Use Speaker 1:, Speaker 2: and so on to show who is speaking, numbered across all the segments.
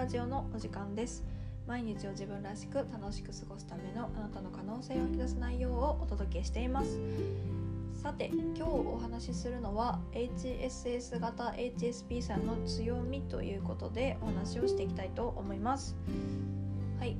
Speaker 1: ラジオのお時間です。毎日を自分らしく楽しく過ごすためのあなたの可能性を引き出す内容をお届けしています。さて今日お話しするのは HSS 型 HSP さんの強みということでお話をしていきたいと思います。はい。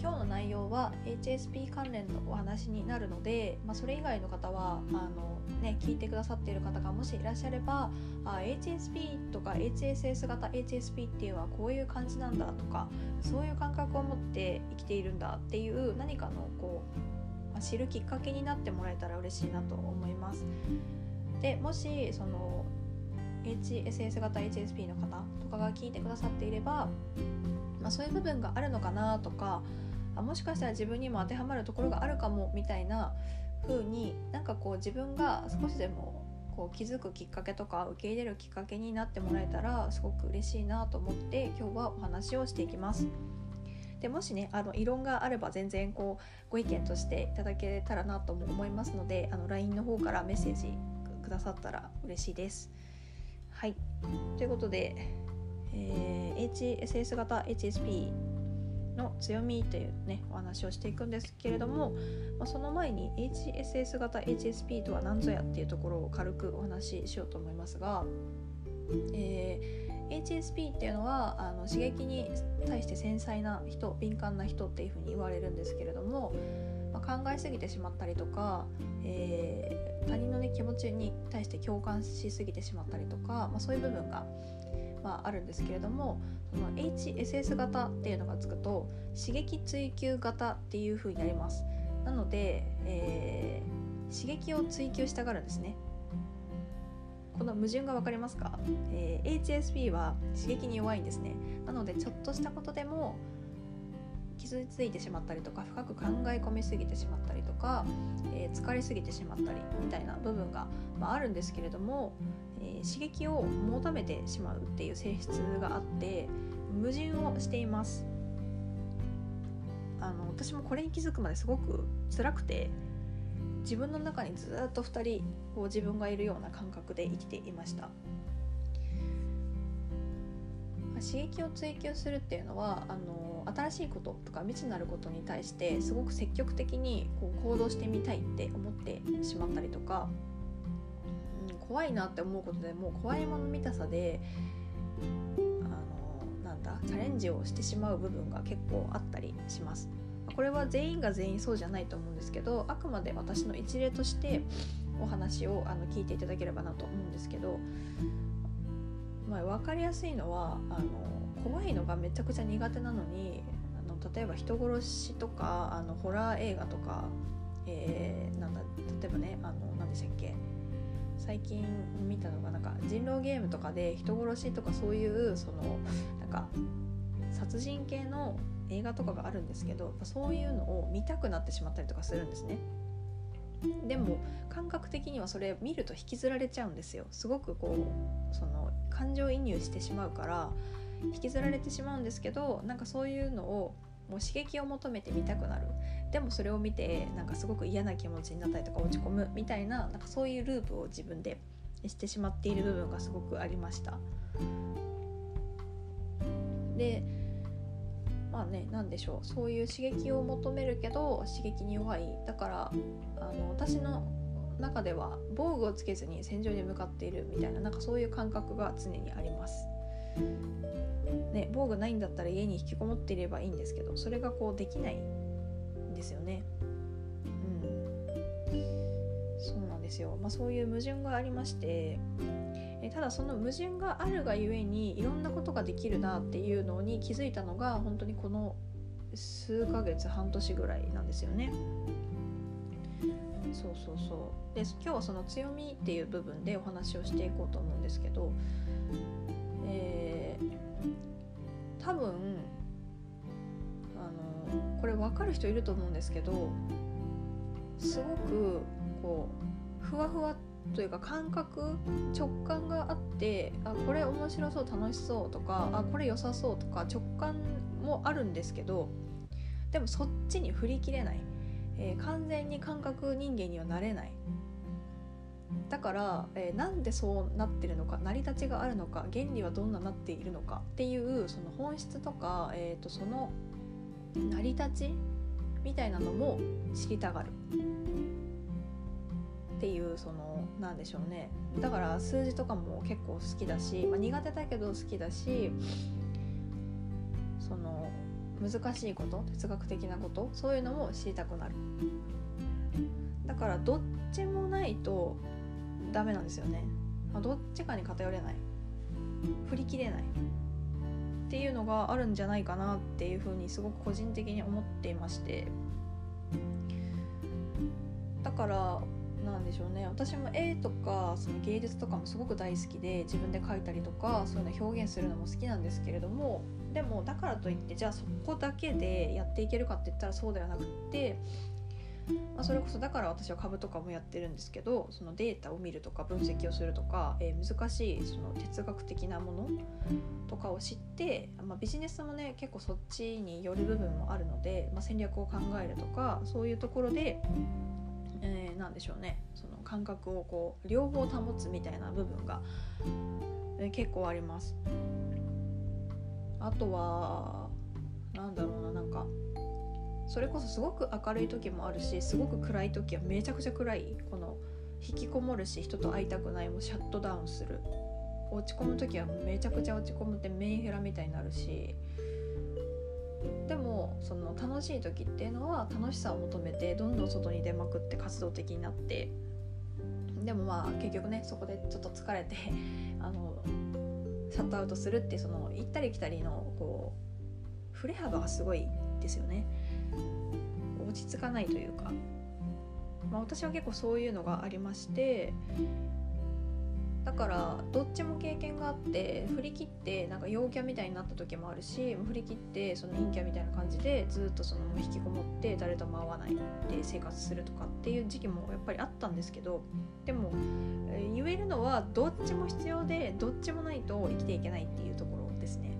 Speaker 1: 今日の内容は HSP 関連のお話になるので、まあ、それ以外の方はあの、ね、聞いてくださっている方がもしいらっしゃればあ HSP とか HSS 型 HSP っていうのはこういう感じなんだとかそういう感覚を持って生きているんだっていう何かのこう、まあ、知るきっかけになってもらえたら嬉しいなと思います。でもしその HSS 型 HSP の方とかが聞いてくださっていれば、まあ、そういう部分があるのかなとかあもしかしたら自分にも当てはまるところがあるかもみたいな風になんかこう自分が少しでもこう気づくきっかけとか受け入れるきっかけになってもらえたらすごく嬉しいなと思って今日はお話をしていきます。でもしねあの異論があれば全然こうご意見としていただけたらなとも思いますのであの LINE の方からメッセージくださったら嬉しいです。はいということで、えー、HSS 型 HSP の強みというねお話をしていくんですけれども、まあ、その前に HSS 型 HSP とは何ぞやっていうところを軽くお話ししようと思いますが、えー、HSP っていうのはあの刺激に対して繊細な人敏感な人っていうふうに言われるんですけれども、まあ、考えすぎてしまったりとか、えー、他人の、ね、気持ちに対して共感しすぎてしまったりとか、まあ、そういう部分がまあ、あるんですけれどもその HSS 型っていうのがつくと刺激追求型っていう風になります。なので、えー、刺激を追求したがるんですね。この矛盾が分かりますか、えー、HSP は刺激に弱いんですね。なのでちょっとしたことでも傷ついてしまったりとか深く考え込みすぎてしまったりとか、えー、疲れすぎてしまったりみたいな部分が、まあ、あるんですけれども、えー、刺激を求めてしまうっていう性質があって矛盾をしています。あの私もこれに気づくまですごく辛くて自分の中にずっと2人こう自分がいるような感覚で生きていました。刺激を追求するっていうのはあの新しいこととか未知なることに対してすごく積極的にこう行動してみたいって思ってしまったりとか怖いなって思うことでもう怖いもの見たさであのなんだチャレンジをしてしまう部分が結構あったりします。これは全員が全員そうじゃないと思うんですけどあくまで私の一例としてお話をあの聞いていただければなと思うんですけど、まあ、分かりやすいのはあの怖いのがめちゃくちゃ苦手なのに例えば人殺しとかあのホラー映画とか、えー、なんだ例えばねあの何でしたっけ？最近見たのがなんか人狼ゲームとかで人殺しとかそういうそのなんか殺人系の映画とかがあるんですけどそういうのを見たくなってしまったりとかするんですね。でも感覚的にはそれ見ると引きずられちゃうんですよすごくこうその感情移入してしまうから引きずられてしまうんですけどなんかそういうのをもう刺激を求めて見たくなる。でもそれを見てなんかすごく嫌な気持ちになったりとか落ち込むみたいななんかそういうループを自分でしてしまっている部分がすごくありました。でまあね何でしょう。そういう刺激を求めるけど刺激に弱い。だからあの私の中では防具をつけずに戦場に向かっているみたいななんかそういう感覚が常にあります。ね、防具ないんだったら家に引きこもっていればいいんですけどそれがこうできないんですよね。うん、そうなんですよ、まあ、そういう矛盾がありましてえただその矛盾があるがゆえにいろんなことができるなっていうのに気づいたのが本当にこの数ヶ月半年ぐらいなんですよね。そうそうそうで今日はその強みっていう部分でお話をしていこうと思うんですけどえー、多分あのこれ分かる人いると思うんですけどすごくこうふわふわというか感覚直感があってあこれ面白そう楽しそうとかあこれ良さそうとか直感もあるんですけどでもそっちに振り切れない、えー、完全に感覚人間にはなれない。だから、えー、なんでそうなってるのか成り立ちがあるのか原理はどんななっているのかっていうその本質とか、えーと、その成り立ちみたいなのも知りたがる。っていうそのなんでしょうね。だから数字とかも結構好きだし、まあ、苦手だけど好きだしその難しいこと哲学的なことそういうのも知りたくなる。だからどっちもないとダメなんですよね、どっちかに偏れない。振り切れない。っていうのがあるんじゃないかなっていうふうにすごく個人的に思っていまして。だからなんでしょうね。私も絵とかその芸術とかもすごく大好きで自分で描いたりとかそういうの表現するのも好きなんですけれどもでもだからといってじゃあそこだけでやっていけるかって言ったらそうではなくってまあ、それこそだから私は株とかもやってるんですけどそのデータを見るとか分析をするとか、えー、難しいその哲学的なものとかを知って、まあ、ビジネスもね結構そっちによる部分もあるので、まあ、戦略を考えるとかそういうところで、えー、なんでしょうねその感覚をこう両方保つみたいな部分が、えー、結構あります。あとはなんだろうななんかそれこそすごく明るい時もあるしすごく暗い時はめちゃくちゃ暗いこの引きこもるし人と会いたくないもシャットダウンする。落ち込む時はめちゃくちゃ落ち込むってメインヘラみたいになるし。でもその楽しい時っていうのは楽しさを求めてどんどん外に出まくって活動的になって。でもまあ結局ねそこでちょっと疲れて あのシャットアウトするってその行ったり来たりのこう振れ幅がすごいですよね。落ち着かないというか、まあ、私は結構そういうのがありまして。だからどっちも経験があって振り切ってなんか陽キャみたいになった時もあるし振り切ってその陰キャみたいな感じでずっとその引きこもって誰とも会わないで生活するとかっていう時期もやっぱりあったんですけど。でも、言えるのはどっちも必要でどっちもないと生きていけないっていうところですね。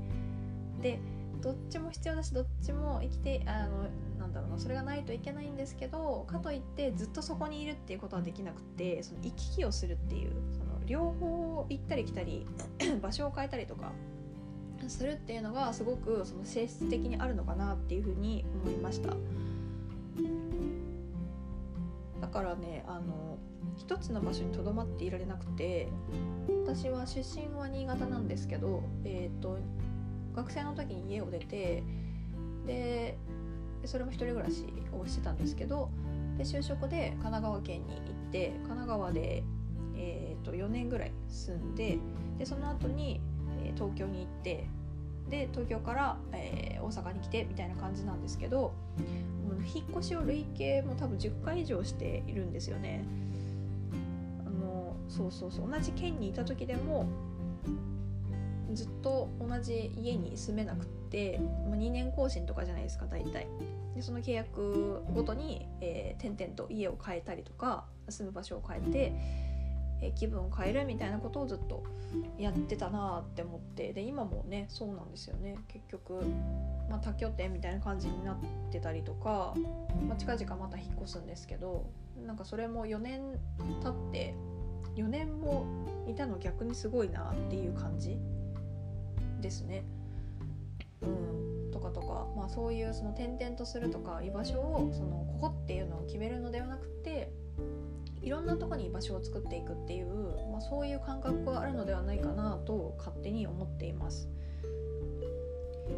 Speaker 1: でどっちも必要だしどっちも生きてあのなんだろうなそれがないといけないんですけどかといってずっとそこにいるっていうことはできなくてその行き来をするっていうその両方行ったり来たり 場所を変えたりとかするっていうのがすごくその性質的にあるのかなっていうふうに思いました。だからねあの一つの場所にとどまっていられなくて私は出身は新潟なんですけど、えーと学生の時に家を出てででそれも一人暮らしをしてたんですけどで就職で神奈川県に行って神奈川で、えー、と4年ぐらい住んででその後に、え、東京に行ってで東京から、えー、大阪に来てみたいな感じなんですけど引っ越しを累計も多分10回以上しているんですよね。あのそうそうそう同じ県にいた時でもずっと同じ家に住めなくって、まあ、2年更新とかじゃないですか大体でその契約ごとに、えー、点々と家を変えたりとか住む場所を変えて、えー、気分を変えるみたいなことをずっとやってたなって思ってで今もねそうなんですよね結局、まあ、多拠点みたいな感じになってたりとか、まあ、近々また引っ越すんですけどなんかそれも4年経って4年もいたの逆にすごいなっていう感じですね。うん、とかとか、まあ、そういうその転々とするとか居場所をそのここっていうのを決めるのではなくていろんなとこに居場所を作っていくっていう、まあ、そういう感覚があるのではないかなと勝手に思っています。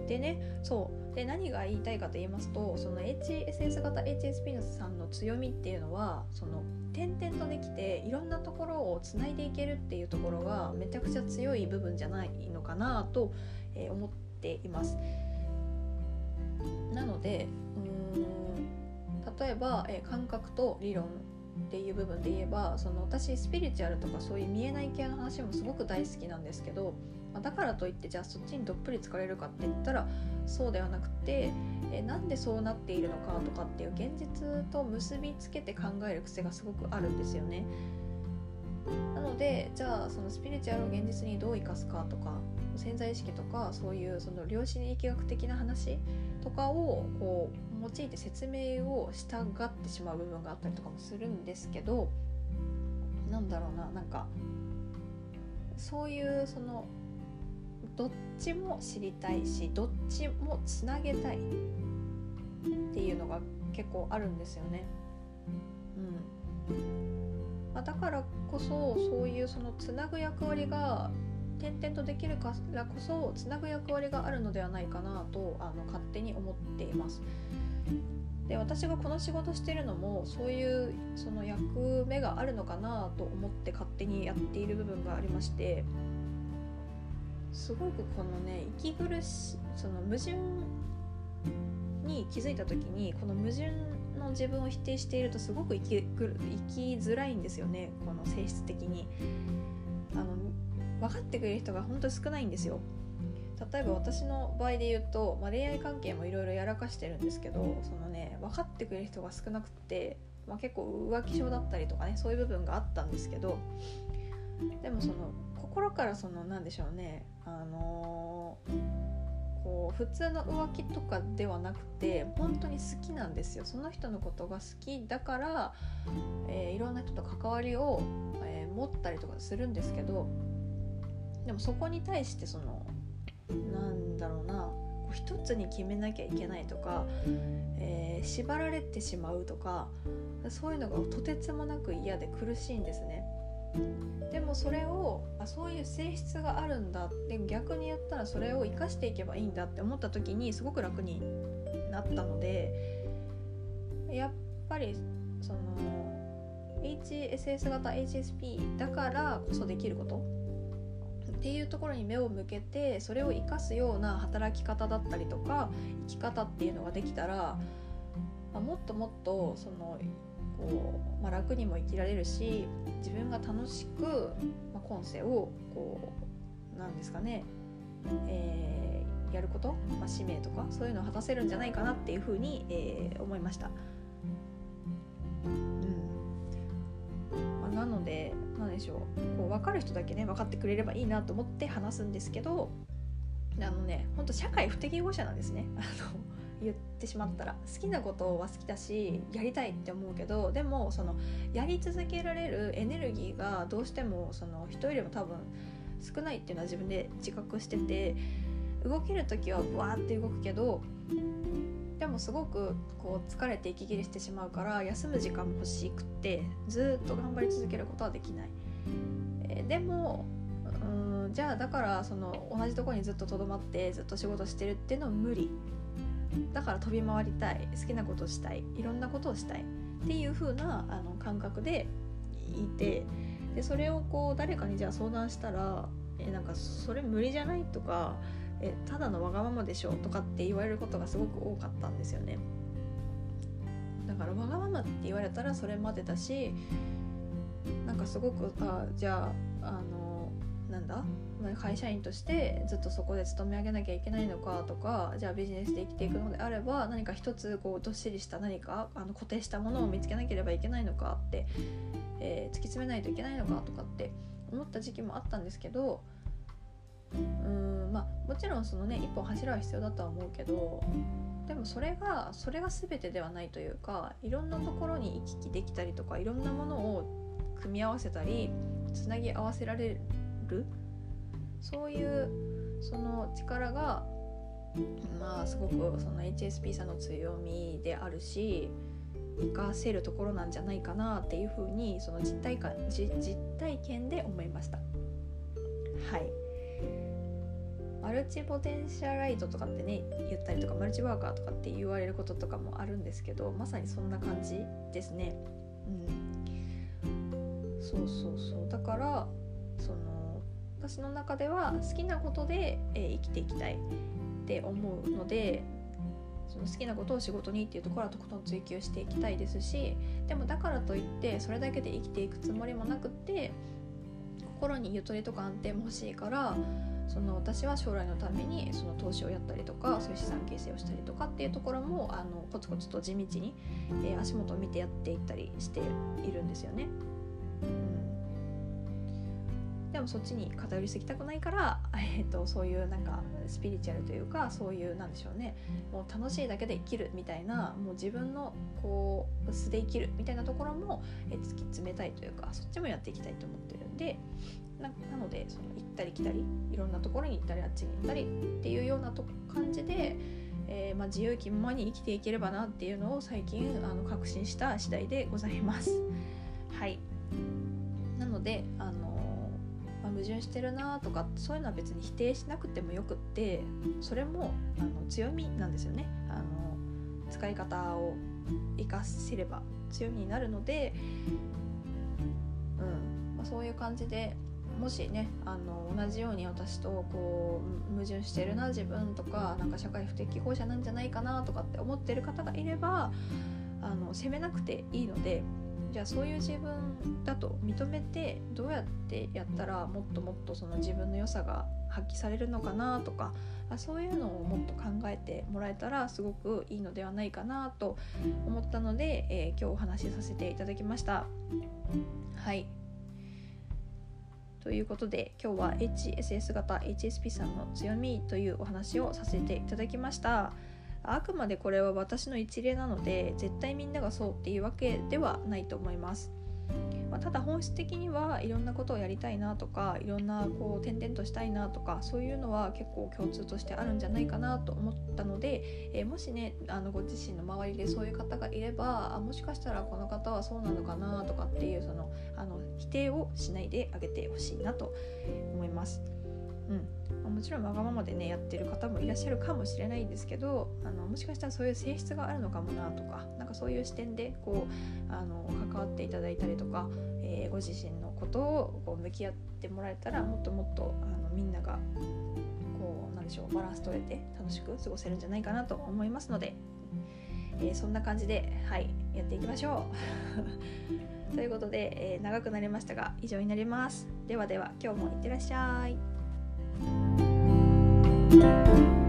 Speaker 1: でねそうで何が言いたいかと言いますとその HSS 型 HSP のさんの強みっていうのはその点々とできていろんなところをつないでいけるっていうところがめちゃくちゃ強い部分じゃないのかなと、えー、思ってています。なのでうん例えば、え、感覚と理論っていう部分で言えばその私スピリチュアルとかそういう見えない系の話もすごく大好きなんですけどまあ、だからといってじゃあそっちにどっぷり疲れるかって言ったらそうではなくてえなんでそうなっているのかとかっていう現実と結びつけて考える癖がすごくあるんですよね。なのでじゃあそのスピリチュアルを現実にどう生かすかとか潜在意識とかそういうその量子力学的な話とかをこう用いて説明をしたがってしまう部分があったりとかもするんですけどなんだろうななんかそういうそのどっちも知りたいしどっちもつなげたいっていうのが結構あるんですよね。うんまあ、だからこそそういうそのつなぐ役割が点々とできるからこそつなぐ役割があるのではないかなとあの勝手に思っています。で私がこの仕事してるのもそういうその役目があるのかなと思って勝手にやっている部分がありましてすごくこのね息苦しその矛盾に気づいた時にこの矛盾の自分を否定しているとすごく生き生きづらいんですよねこの性質的にあの分かってくれる人が本当に少ないんですよ。例えば私の場合で言うと、まあ、恋愛関係もいろいろやらかしてるんですけどそのね分かってくれる人が少なくて、まあ、結構浮気症だったりとかねそういう部分があったんですけどでもその心からその何でしょうねあのー、こう普通の浮気とかではなくて本当に好きなんですよ。その人のことが好きだから、えー、いろんな人と関わりを、えー、持ったりとかするんですけどでもそこに対してそのなんだろうな一つに決めなきゃいけないとか、えー、縛られてしまうとかそういうのがとてつもなく嫌で苦しいんですね。でもそれをあそういう性質があるんだって逆に言ったらそれを生かしていけばいいんだって思った時にすごく楽になったのでやっぱりその HSS 型 HSP だからこそできることっていうところに目を向けてそれを生かすような働き方だったりとか生き方っていうのができたら、まあ、もっともっとそのこう、まあ、楽にも生きられるし自分が楽しく、まあ、今世をこうなんですかね、えー、やること、まあ、使命とかそういうのを果たせるんじゃないかなっていうふうに、えー、思いました。うんまあ、なので何でしょうこう分かる人だけね分かってくれればいいなと思って話すんですけどあのねほんと社会不適合者なんですね。あの言ってしまったら好きなことは好きだしやりたいって思うけどでもそのやり続けられるエネルギーがどうしてもその人よりも多分少ないっていうのは自分で自覚してて動ける時はわーって動くけどでもすごくこう疲れて息切れしてしまうから休む時間も欲しくてずっと頑張り続けることはできない。えー、でもうんじゃあだからその同じとこにずっととどまってずっと仕事してるっていうのは無理。だから飛び回りたい。好きなことをしたい。いろんなことをしたい。っていう風なあの感覚でいてでそれをこう誰かにじゃあ相談したらえなんかそれ無理じゃない？とかえただのわがままでしょとかって言われることがすごく多かったんですよね。だからわがままって言われたらそれまでだしなんかすごくあじゃああのなんだ？会社員としてずっとそこで勤め上げなきゃいけないのかとかじゃあビジネスで生きていくのであれば何か一つこうどっしりした何かあの固定したものを見つけなければいけないのかって、えー、突き詰めないといけないのかとかって思った時期もあったんですけどうんまあもちろんそのね一本柱は必要だとは思うけどでもそれがそれが全てではないというかいろんなところに行き来できたりとかいろんなものを組み合わせたりつなぎ合わせられるそういうその力がまあすごくその HSP さんの強みであるし活かせるところなんじゃないかなっていうふうにその実体感実体験で思いました。はい。マルチポテンシャライトとかってね言ったりとかマルチワーカーとかって言われることとかもあるんですけどまさにそんな感じですね。うん。そうそうそう。だからその私の中では好きなことで、えー、生きていきたいって思うのでその好きなことを仕事にっていうところはとことん追求していきたいですしでもだからといってそれだけで生きていくつもりもなくって心にゆとりとか安定も欲しいからその私は将来のためにその投資をやったりとかそういう資産形成をしたりとかっていうところもあのコツコツと地道に、えー、足元を見てやっていったりしているんですよね。うんでもそっちに偏りすぎたくないから、えーと、そういうなんかスピリチュアルというかそういうなんでしょうねもう楽しいだけで生きるみたいなもう自分のこう素で生きるみたいなところも、え突き詰めたいというかそっちもやっていきたいと思ってるんでなのでその行ったり来たりいろんなところに行ったりあっちに行ったりっていうようなと感じで、えー、まあ、自由気ままに生きていければなっていうのを最近あの確信した次第でございます。はいなのであの、矛盾してるなとかそういうのは別に否定しなくてもよくってそれもあの強みなんですよね。あの使い方を生かせれば強みになるので、うん。まあ、そういう感じでもしねあの同じように私とこう矛盾してるな自分とかなんか社会不適合者なんじゃないかなとかって思ってる方がいればあの責めなくていいのでじゃあそういう自分だと認めてどうやってやったらもっともっとその自分の良さが発揮されるのかなとかそういうのをもっと考えてもらえたらすごくいいのではないかなと思ったので、えー、今日お話しさせていただきました。はいということで今日は HSS 型 HSP さんの強みというお話をさせていただきました。あくまでこれは私の一例なので絶対みんながそうっていうわけではないと思います。まあ、ただ本質的にはいろんなことをやりたいなとかいろんなこう転々としたいなとかそういうのは結構共通としてあるんじゃないかなと思ったので、えー、もしねあのご自身の周りでそういう方がいればあもしかしたらこの方はそうなのかなとかっていうそのあの否定をしないであげてほしいなと思います。うん、もちろんわがままでねやってる方もいらっしゃるかもしれないんですけどあのもしかしたらそういう性質があるのかもなとかなんかそういう視点でこうあの関わっていただいたりとか、えー、ご自身のことをこう向き合ってもらえたらもっともっとあのみんながこうなんでしょうバランス取れて楽しく過ごせるんじゃないかなと思いますので、えー、そんな感じではいやっていきましょう。ということで、えー、長くなりましたが以上になります。ではでは今日もいってらっしゃい。Thank you.